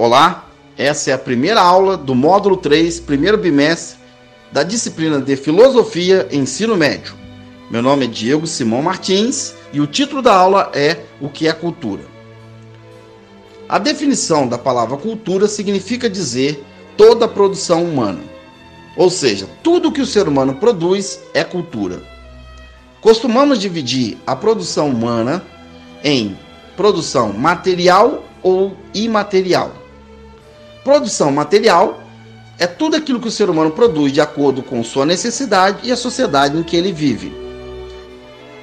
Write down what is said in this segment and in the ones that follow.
Olá, essa é a primeira aula do módulo 3, primeiro bimestre, da disciplina de Filosofia Ensino Médio. Meu nome é Diego Simão Martins e o título da aula é O que é cultura? A definição da palavra cultura significa dizer toda a produção humana. Ou seja, tudo que o ser humano produz é cultura. Costumamos dividir a produção humana em produção material ou imaterial. Produção material é tudo aquilo que o ser humano produz de acordo com sua necessidade e a sociedade em que ele vive.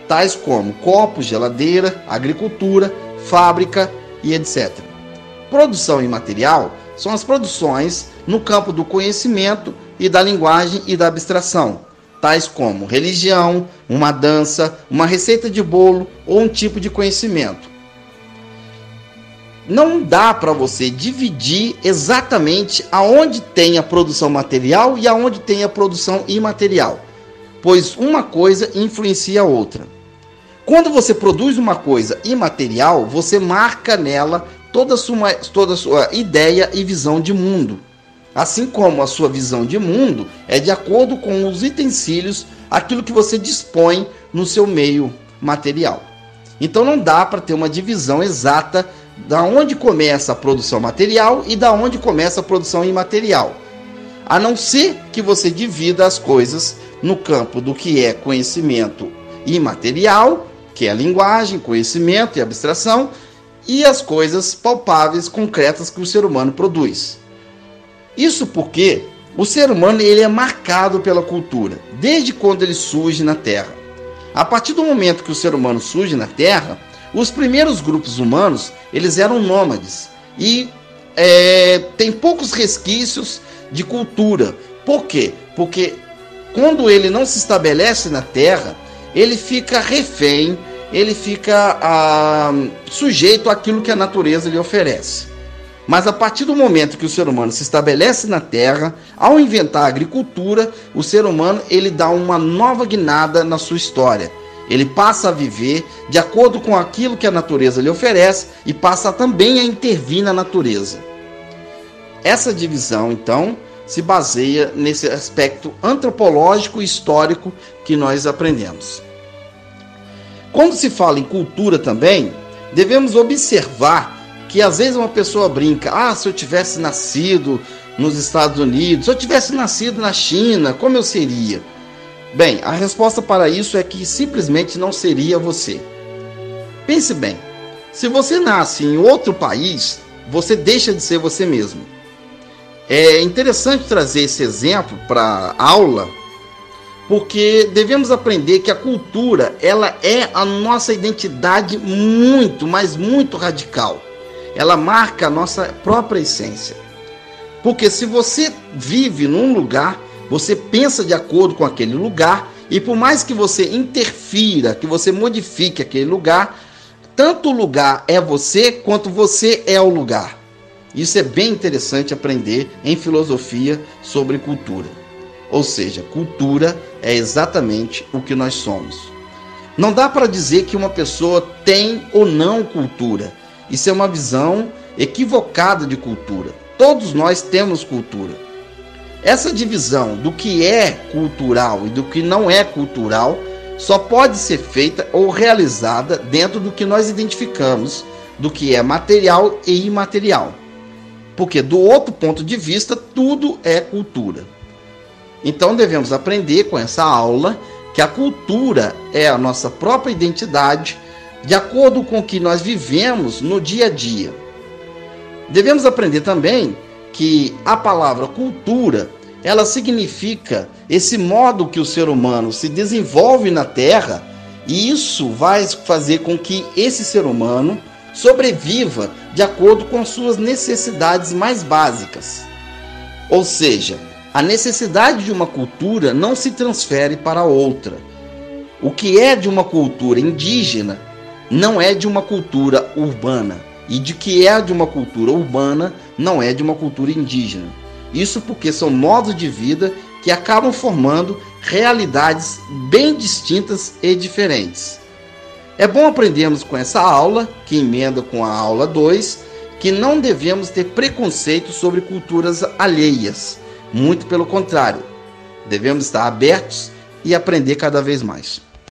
Tais como copos, geladeira, agricultura, fábrica e etc. Produção imaterial são as produções no campo do conhecimento e da linguagem e da abstração, tais como religião, uma dança, uma receita de bolo ou um tipo de conhecimento não dá para você dividir exatamente aonde tem a produção material e aonde tem a produção imaterial, pois uma coisa influencia a outra. Quando você produz uma coisa imaterial, você marca nela toda a sua, toda a sua ideia e visão de mundo. Assim como a sua visão de mundo é de acordo com os utensílios, aquilo que você dispõe no seu meio material. Então não dá para ter uma divisão exata da onde começa a produção material e da onde começa a produção imaterial. A não ser que você divida as coisas no campo do que é conhecimento imaterial, que é a linguagem, conhecimento e abstração, e as coisas palpáveis, concretas que o ser humano produz. Isso porque o ser humano ele é marcado pela cultura, desde quando ele surge na Terra. A partir do momento que o ser humano surge na Terra, os primeiros grupos humanos eles eram nômades e é, tem poucos resquícios de cultura. Por quê? Porque quando ele não se estabelece na Terra, ele fica refém, ele fica ah, sujeito àquilo que a natureza lhe oferece. Mas a partir do momento que o ser humano se estabelece na Terra, ao inventar a agricultura, o ser humano ele dá uma nova guinada na sua história. Ele passa a viver de acordo com aquilo que a natureza lhe oferece e passa também a intervir na natureza. Essa divisão, então, se baseia nesse aspecto antropológico e histórico que nós aprendemos. Quando se fala em cultura também, devemos observar que às vezes uma pessoa brinca: ah, se eu tivesse nascido nos Estados Unidos, se eu tivesse nascido na China, como eu seria? Bem, a resposta para isso é que simplesmente não seria você. Pense bem: se você nasce em outro país, você deixa de ser você mesmo. É interessante trazer esse exemplo para aula, porque devemos aprender que a cultura ela é a nossa identidade muito, mas muito radical. Ela marca a nossa própria essência. Porque se você vive num lugar, você pensa de acordo com aquele lugar e por mais que você interfira, que você modifique aquele lugar, tanto o lugar é você quanto você é o lugar. Isso é bem interessante aprender em filosofia sobre cultura. Ou seja, cultura é exatamente o que nós somos. Não dá para dizer que uma pessoa tem ou não cultura. Isso é uma visão equivocada de cultura. Todos nós temos cultura. Essa divisão do que é cultural e do que não é cultural só pode ser feita ou realizada dentro do que nós identificamos do que é material e imaterial. Porque do outro ponto de vista, tudo é cultura. Então devemos aprender com essa aula que a cultura é a nossa própria identidade de acordo com o que nós vivemos no dia a dia. Devemos aprender também que a palavra cultura ela significa esse modo que o ser humano se desenvolve na Terra, e isso vai fazer com que esse ser humano sobreviva de acordo com suas necessidades mais básicas. Ou seja, a necessidade de uma cultura não se transfere para outra. O que é de uma cultura indígena não é de uma cultura urbana, e de que é de uma cultura urbana não é de uma cultura indígena. Isso porque são modos de vida que acabam formando realidades bem distintas e diferentes. É bom aprendermos com essa aula, que emenda com a aula 2, que não devemos ter preconceito sobre culturas alheias. Muito pelo contrário, devemos estar abertos e aprender cada vez mais.